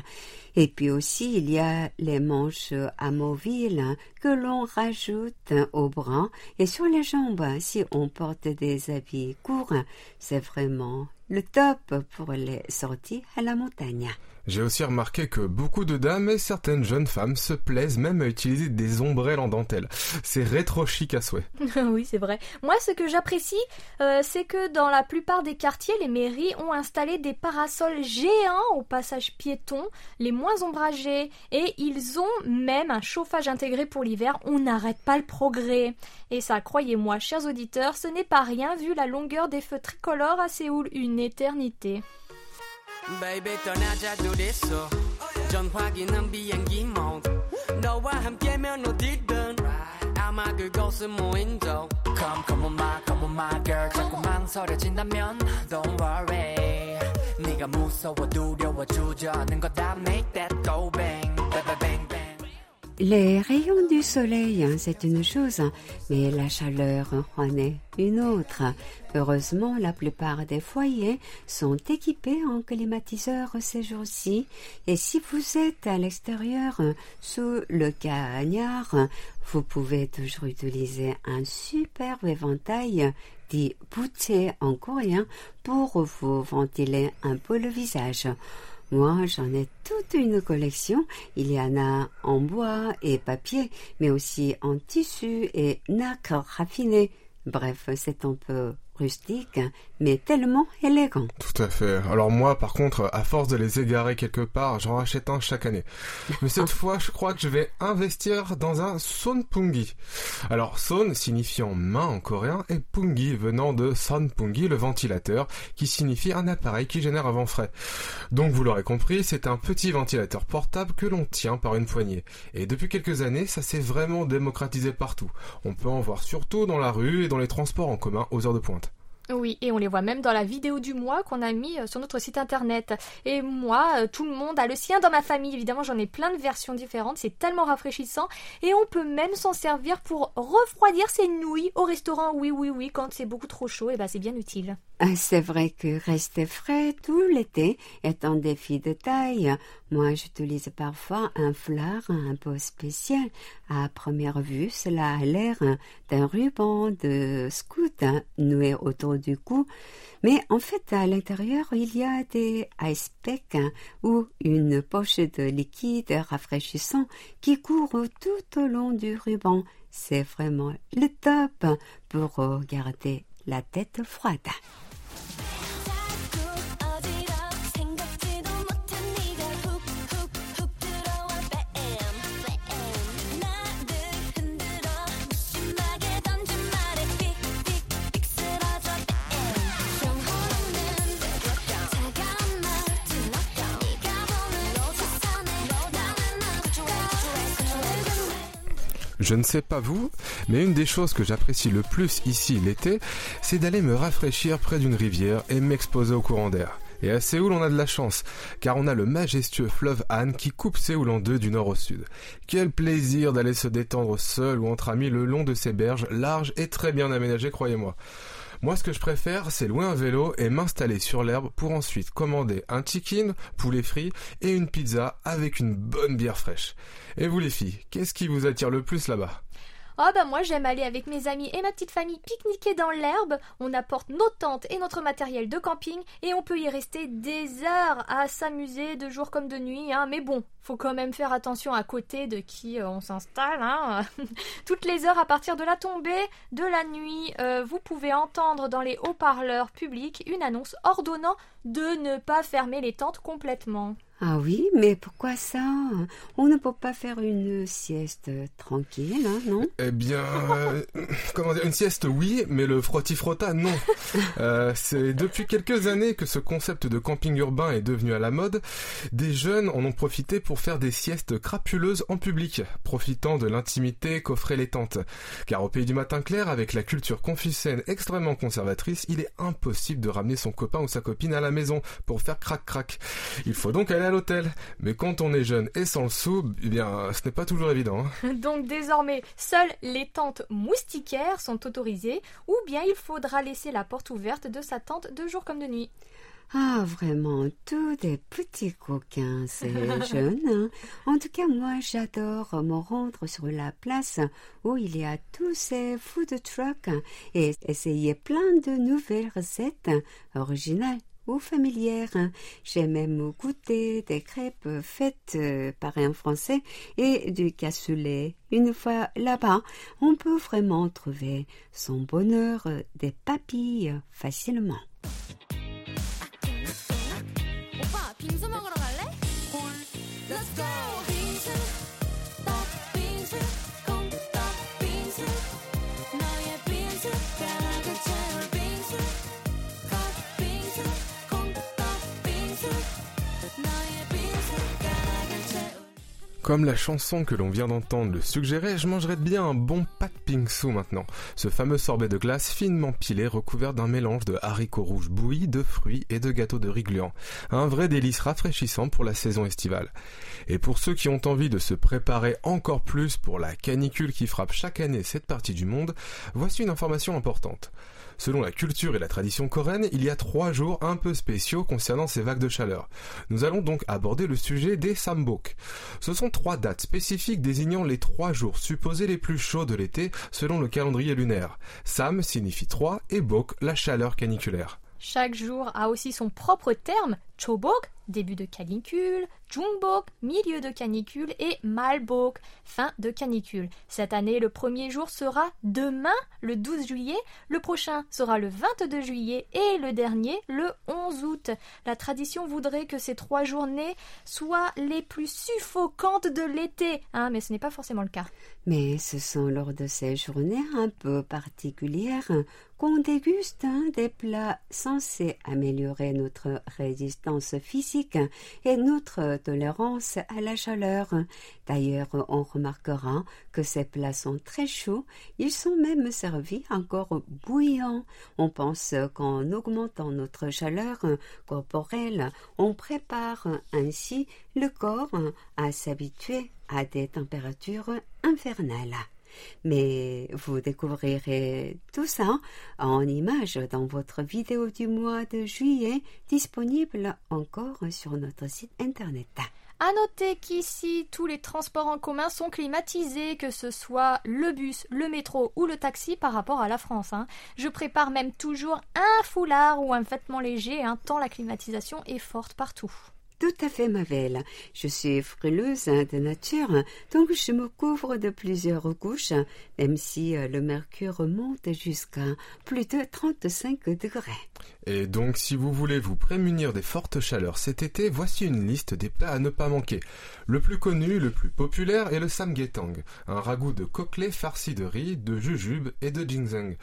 [SPEAKER 2] Et puis aussi, il y a les manches amovibles hein, que l'on rajoute au bras et sur les jambes si on porte des habits courts. C'est vraiment le top pour les sorties à la montagne.
[SPEAKER 7] J'ai aussi remarqué que beaucoup de dames et certaines jeunes femmes se plaisent même à utiliser des ombrelles en dentelle. C'est rétro chic à souhait.
[SPEAKER 1] oui, c'est vrai. Moi, ce que j'apprécie, euh, c'est que dans la plupart des quartiers, les mairies ont installé des parasols géants au passage piéton, les moins ombragés, et ils ont même un chauffage intégré pour l'hiver. On n'arrête pas le progrès. Et ça, croyez-moi, chers auditeurs, ce n'est pas rien vu la longueur des feux tricolores à Séoul, une éternité.
[SPEAKER 8] Baby 떠나자 둘이서 전화기는 비행기 mode 너와 함께면 어디든 아마 그곳은 무인도 Come come on my come on my girl 자꾸 망설여진다면 Don't worry 네가 무서워 두려워 주저하는 거다 Make that go bang
[SPEAKER 2] Les rayons du soleil, hein, c'est une chose, mais la chaleur en est une autre. Heureusement, la plupart des foyers sont équipés en climatiseur ces jours-ci. Et si vous êtes à l'extérieur, sous le cagnard, vous pouvez toujours utiliser un superbe éventail dit bouté en coréen pour vous ventiler un peu le visage. Moi, j'en ai toute une collection. Il y en a en bois et papier, mais aussi en tissu et nacre raffiné. Bref, c'est un peu rustique, mais tellement élégant.
[SPEAKER 7] Tout à fait. Alors moi, par contre, à force de les égarer quelque part, j'en rachète un chaque année. Mais cette fois, je crois que je vais investir dans un sonpungi. Alors son signifiant main en coréen et pungi venant de sonpungi, le ventilateur, qui signifie un appareil qui génère un vent frais. Donc vous l'aurez compris, c'est un petit ventilateur portable que l'on tient par une poignée. Et depuis quelques années, ça s'est vraiment démocratisé partout. On peut en voir surtout dans la rue et dans les transports en commun aux heures de pointe.
[SPEAKER 1] Oui, et on les voit même dans la vidéo du mois qu'on a mis euh, sur notre site internet. Et moi, euh, tout le monde a le sien dans ma famille. Évidemment, j'en ai plein de versions différentes. C'est tellement rafraîchissant. Et on peut même s'en servir pour refroidir ses nouilles au restaurant. Oui, oui, oui, quand c'est beaucoup trop chaud, et eh ben c'est bien utile.
[SPEAKER 2] Ah, c'est vrai que rester frais tout l'été est un défi de taille. Moi, j'utilise parfois un fleur un peu spécial. À première vue, cela a l'air d'un ruban de scout hein, noué autour du cou. Mais en fait, à l'intérieur, il y a des ice packs hein, ou une poche de liquide rafraîchissant qui court tout au long du ruban. C'est vraiment le top pour garder la tête froide. Yeah.
[SPEAKER 7] Je ne sais pas vous, mais une des choses que j'apprécie le plus ici l'été, c'est d'aller me rafraîchir près d'une rivière et m'exposer au courant d'air. Et à Séoul, on a de la chance, car on a le majestueux fleuve Han qui coupe Séoul en deux du nord au sud. Quel plaisir d'aller se détendre seul ou entre amis le long de ces berges larges et très bien aménagées, croyez-moi. Moi, ce que je préfère, c'est louer un vélo et m'installer sur l'herbe pour ensuite commander un chicken, poulet frit et une pizza avec une bonne bière fraîche. Et vous les filles, qu'est-ce qui vous attire le plus là-bas?
[SPEAKER 1] Oh bah moi j'aime aller avec mes amis et ma petite famille pique-niquer dans l'herbe. On apporte nos tentes et notre matériel de camping et on peut y rester des heures à s'amuser de jour comme de nuit. Hein. Mais bon, faut quand même faire attention à côté de qui euh, on s'installe. Hein. Toutes les heures à partir de la tombée de la nuit, euh, vous pouvez entendre dans les haut-parleurs publics une annonce ordonnant de ne pas fermer les tentes complètement.
[SPEAKER 2] Ah oui, mais pourquoi ça? On ne peut pas faire une sieste tranquille, hein, non?
[SPEAKER 7] Eh bien, euh, comment dire, une sieste oui, mais le frotti-frotta non. Euh, c'est depuis quelques années que ce concept de camping urbain est devenu à la mode. Des jeunes en ont profité pour faire des siestes crapuleuses en public, profitant de l'intimité qu'offraient les tentes. Car au pays du matin clair, avec la culture confucienne extrêmement conservatrice, il est impossible de ramener son copain ou sa copine à la maison pour faire crac-crac. Il faut donc aller à l'hôtel. Mais quand on est jeune et sans le sou, eh bien, ce n'est pas toujours évident.
[SPEAKER 1] hein. Donc désormais, seules les tentes moustiquaires sont autorisées, ou bien il faudra laisser la porte ouverte de sa tente de jour comme de nuit.
[SPEAKER 2] Ah, vraiment, tous des petits coquins, ces jeunes. hein. En tout cas, moi, j'adore me rendre sur la place où il y a tous ces food trucks et essayer plein de nouvelles recettes originales ou familières. J'ai même goûté des crêpes faites euh, par un Français et du cassoulet. Une fois là-bas, on peut vraiment trouver son bonheur des papilles facilement.
[SPEAKER 7] Comme la chanson que l'on vient d'entendre le suggérait, je mangerais bien un bon pat pingsu maintenant. Ce fameux sorbet de glace finement pilé recouvert d'un mélange de haricots rouges bouillis, de fruits et de gâteaux de riz gluant. Un vrai délice rafraîchissant pour la saison estivale. Et pour ceux qui ont envie de se préparer encore plus pour la canicule qui frappe chaque année cette partie du monde, voici une information importante. Selon la culture et la tradition coréenne, il y a trois jours un peu spéciaux concernant ces vagues de chaleur. Nous allons donc aborder le sujet des sambok. Ce sont trois dates spécifiques désignant les trois jours supposés les plus chauds de l'été selon le calendrier lunaire. Sam signifie trois et bok la chaleur caniculaire.
[SPEAKER 1] Chaque jour a aussi son propre terme, chobok, début de canicule, jungbok, milieu de canicule et malbok, fin de canicule. Cette année, le premier jour sera demain, le 12 juillet, le prochain sera le 22 juillet et le dernier le 11 août. La tradition voudrait que ces trois journées soient les plus suffocantes de l'été, hein, mais ce n'est pas forcément le cas.
[SPEAKER 2] Mais ce sont lors de ces journées un peu particulières qu'on déguste hein, des plats censés améliorer notre résistance physique et notre tolérance à la chaleur. D'ailleurs, on remarquera que ces plats sont très chauds, ils sont même servis encore bouillants. On pense qu'en augmentant notre chaleur corporelle, on prépare ainsi le corps à s'habituer à des températures infernales. Mais vous découvrirez tout ça en images dans votre vidéo du mois de juillet disponible encore sur notre site internet.
[SPEAKER 1] À noter qu'ici, tous les transports en commun sont climatisés, que ce soit le bus, le métro ou le taxi par rapport à la France. hein. Je prépare même toujours un foulard ou un vêtement léger, hein, tant la climatisation est forte partout.
[SPEAKER 2] Tout à fait, ma belle. Je suis frileuse de nature, donc je me couvre de plusieurs couches, même si euh, le mercure monte jusqu'à plus de 35 degrés.
[SPEAKER 7] Et donc, si vous voulez vous prémunir des fortes chaleurs cet été, voici une liste des plats à ne pas manquer. Le plus connu, le plus populaire est le samgyetang, un ragoût de coquelet farci de riz, de jujube et de ginseng.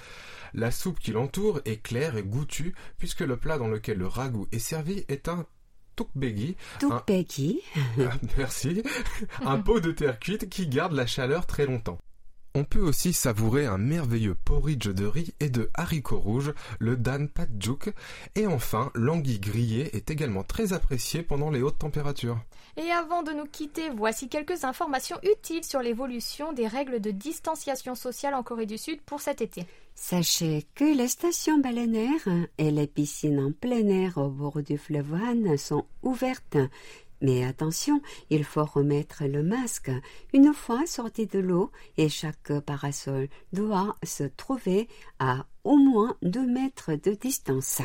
[SPEAKER 7] La soupe qui l'entoure est claire et goûtue, puisque le plat dans lequel le ragoût est servi est un tukbegi,
[SPEAKER 2] Tout
[SPEAKER 7] un-. Ah, Merci. Un pot de terre cuite qui garde la chaleur très longtemps. On peut aussi savourer un merveilleux porridge de riz et de haricots rouges, le dan patjuk. Et enfin, l'anguille grillée est également très appréciée pendant les hautes températures.
[SPEAKER 1] Et avant de nous quitter, voici quelques informations utiles sur l'évolution des règles de distanciation sociale en Corée du Sud pour cet été.
[SPEAKER 2] Sachez que les stations baleinaires et les piscines en plein air au bord du fleuve Han sont ouvertes. Mais attention, il faut remettre le masque une fois sorti de l'eau et chaque parasol doit se trouver à au moins 2 mètres de distance.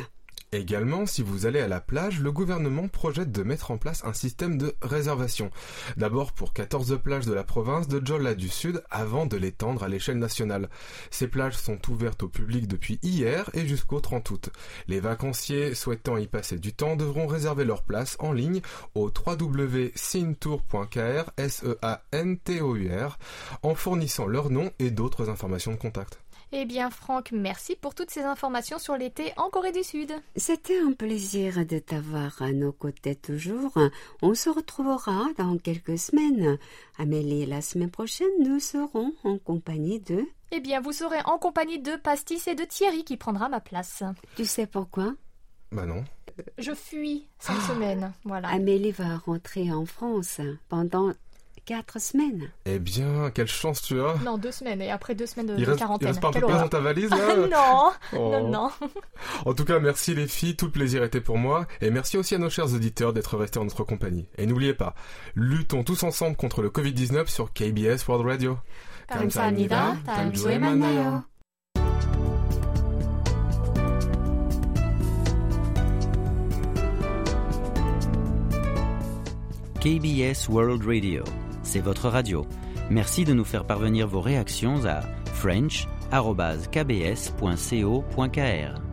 [SPEAKER 7] Également, si vous allez à la plage, le gouvernement projette de mettre en place un système de réservation. D'abord pour 14 plages de la province de Jeolla du Sud avant de l'étendre à l'échelle nationale. Ces plages sont ouvertes au public depuis hier et jusqu'au 30 août. Les vacanciers souhaitant y passer du temps devront réserver leur place en ligne au www.sintour.kr S-E-A-N-T-O-U-R en fournissant leur nom et d'autres informations de contact.
[SPEAKER 1] Eh bien, Franck, merci pour toutes ces informations sur l'été en Corée du Sud.
[SPEAKER 2] C'était un plaisir de t'avoir à nos côtés toujours. On se retrouvera dans quelques semaines. Amélie, la semaine prochaine, nous serons en compagnie de...
[SPEAKER 1] Eh bien, vous serez en compagnie de Pastis et de Thierry qui prendra ma place.
[SPEAKER 2] Tu sais pourquoi?
[SPEAKER 7] Bah non.
[SPEAKER 1] Je fuis cette semaine, voilà.
[SPEAKER 2] Amélie va rentrer en France pendant quatre semaines.
[SPEAKER 7] Eh bien, quelle chance tu as
[SPEAKER 1] Non, deux semaines, et après deux semaines de,
[SPEAKER 7] il
[SPEAKER 1] de
[SPEAKER 7] reste, il
[SPEAKER 1] quarantaine.
[SPEAKER 7] reste pas un peu
[SPEAKER 1] Quelle
[SPEAKER 7] de place
[SPEAKER 1] horreur.
[SPEAKER 7] dans ta valise
[SPEAKER 1] Ah,
[SPEAKER 7] là
[SPEAKER 1] non,
[SPEAKER 7] Oh.
[SPEAKER 1] non, non.
[SPEAKER 7] En tout cas, merci les filles, tout le plaisir était pour moi, et merci aussi à nos chers auditeurs d'être restés en notre compagnie. Et n'oubliez pas, luttons tous ensemble contre le Covid-19 sur KBS World Radio.
[SPEAKER 1] 감사합니다. 다음 주에 만나요.
[SPEAKER 3] KBS World Radio, c'est votre radio. Merci de nous faire parvenir vos réactions à french.kbs.co.kr.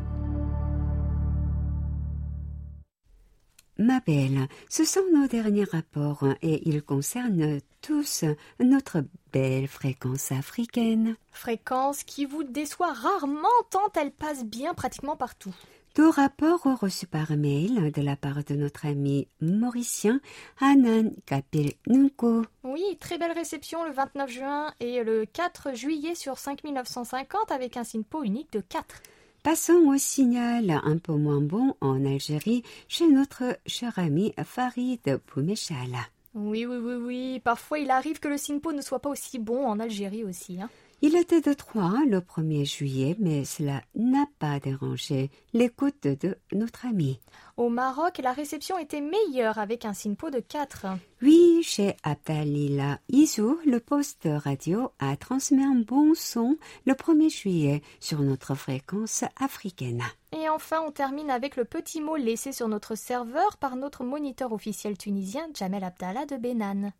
[SPEAKER 2] ma belle, ce sont nos derniers rapports et ils concernent tous notre belle fréquence africaine.
[SPEAKER 1] Fréquence qui vous déçoit rarement tant elle passe bien pratiquement partout.
[SPEAKER 2] Tout rapport reçu par mail de la part de notre ami mauricien Hanan Kapil Nunko.
[SPEAKER 1] Oui, très belle réception le 29 juin et le 4 juillet sur 5950 avec un SINPO unique de 4.
[SPEAKER 2] Passons au signal un peu moins bon en Algérie chez notre cher ami Farid Poumechala.
[SPEAKER 1] Oui, oui, oui, oui. Parfois il arrive que le SINPO ne soit pas aussi bon en Algérie aussi. Hein.
[SPEAKER 2] Il était de 3 le 1er juillet, mais cela n'a pas dérangé l'écoute de notre ami.
[SPEAKER 1] Au Maroc, la réception était meilleure avec un SINPO de 4.
[SPEAKER 2] Oui, chez Abdalila Izou, le poste radio a transmis un bon son le 1er juillet sur notre fréquence africaine.
[SPEAKER 1] Et enfin, on termine avec le petit mot laissé sur notre serveur par notre moniteur officiel tunisien Jamel Abdallah de Benan.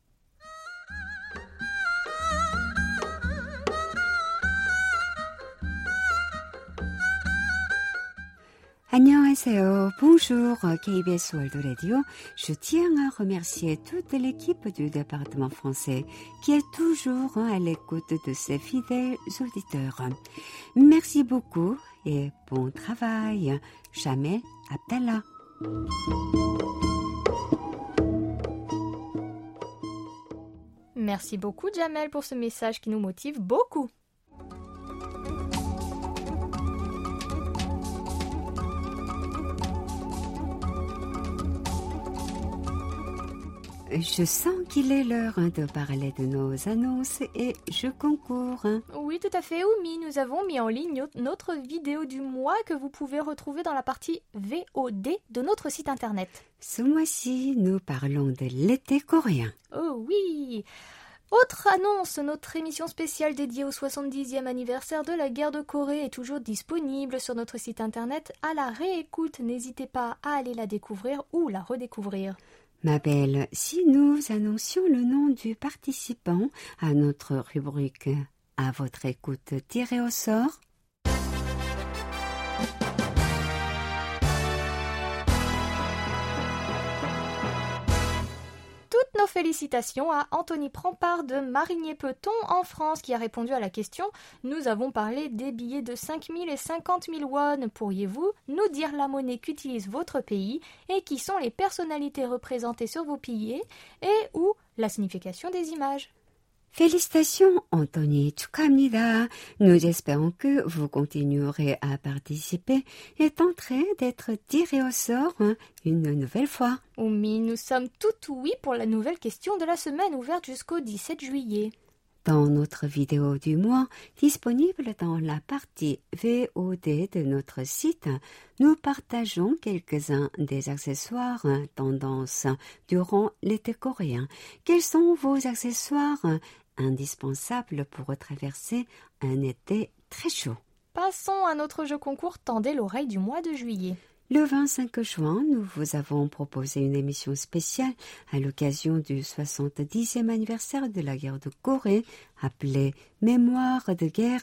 [SPEAKER 2] 안녕하세요. Bonjour, KBS World Radio. Je tiens à remercier toute l'équipe du département français qui est toujours à l'écoute de ses fidèles auditeurs. Merci beaucoup et bon travail. Jamel Abdallah.
[SPEAKER 1] Merci beaucoup Jamel pour ce message qui nous motive beaucoup.
[SPEAKER 2] Je sens qu'il est l'heure de parler de nos annonces et je concours.
[SPEAKER 1] Oui, tout à fait, Oumi. Nous avons mis en ligne notre vidéo du mois que vous pouvez retrouver dans la partie VOD de notre site internet.
[SPEAKER 2] Ce mois-ci, nous parlons de l'été coréen.
[SPEAKER 1] Oh oui autre annonce, notre émission spéciale dédiée au 70e anniversaire de la guerre de Corée est toujours disponible sur notre site internet à la réécoute. N'hésitez pas à aller la découvrir ou la redécouvrir.
[SPEAKER 2] Ma belle, si nous annoncions le nom du participant à notre rubrique à votre écoute tirée au sort,
[SPEAKER 1] Nos félicitations à Anthony Prampard de Marigné-Peton en France qui a répondu à la question Nous avons parlé des billets de 5 000 et 50 000 won. Pourriez-vous nous dire la monnaie qu'utilise votre pays et qui sont les personnalités représentées sur vos billets et ou la signification des images?
[SPEAKER 2] Félicitations, Anthony Tsukamnida. Nous espérons que vous continuerez à participer et tenterez d'être tiré au sort hein, une nouvelle fois.
[SPEAKER 1] Oh, Oumi, nous sommes tout oui pour la nouvelle question de la semaine ouverte jusqu'au 17 juillet.
[SPEAKER 2] Dans notre vidéo du mois, disponible dans la partie VOD de notre site, nous partageons quelques-uns des accessoires hein, tendances durant l'été coréen. Quels sont vos accessoires hein, indispensable pour traverser un été très chaud.
[SPEAKER 1] Passons à notre jeu concours Tendez l'oreille du mois de juillet.
[SPEAKER 2] Le 25 juin, nous vous avons proposé une émission spéciale à l'occasion du 70e anniversaire de la guerre de Corée, appelée Mémoire de guerre,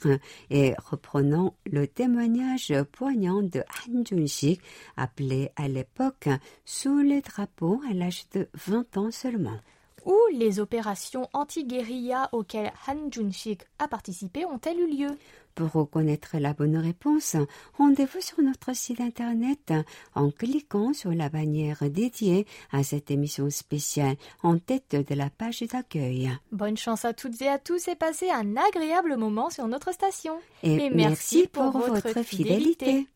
[SPEAKER 2] et reprenant le témoignage poignant de Han Jun-sik, appelé à l'époque Sous les drapeaux à l'âge de 20 ans seulement
[SPEAKER 1] où les opérations anti-guérilla auxquelles Han Jun-sik a participé ont-elles eu lieu?
[SPEAKER 2] Pour reconnaître la bonne réponse, rendez-vous sur notre site internet en cliquant sur la bannière dédiée à cette émission spéciale en tête de la page d'accueil.
[SPEAKER 1] Bonne chance à toutes et à tous et passez un agréable moment sur notre station.
[SPEAKER 2] Et, merci, pour, votre, fidélité.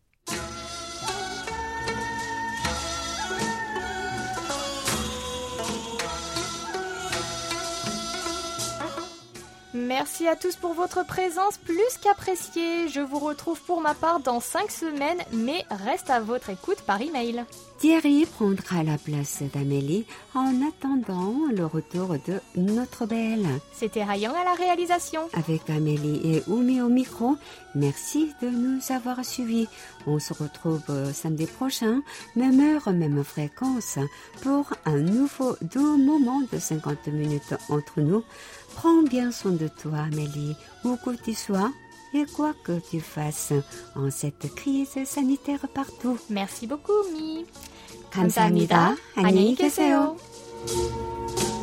[SPEAKER 1] Merci à tous pour votre présence plus qu'appréciée. Je vous retrouve pour ma part dans 5 semaines, mais reste à votre écoute par email.
[SPEAKER 2] Thierry prendra la place d'Amélie en attendant le retour de notre belle.
[SPEAKER 1] C'était Rayan à la réalisation.
[SPEAKER 2] Avec Amélie et Oumi au micro, merci de nous avoir suivis. On se retrouve samedi prochain, même heure, même fréquence, pour un nouveau doux moment de 50 minutes entre nous. Prends bien soin de toi, Amélie, où que tu sois, et quoi que tu fasses en cette crise sanitaire partout.
[SPEAKER 1] Merci beaucoup, Mi.
[SPEAKER 2] 감사합니다. 안녕히 계세요.
[SPEAKER 1] 계세요.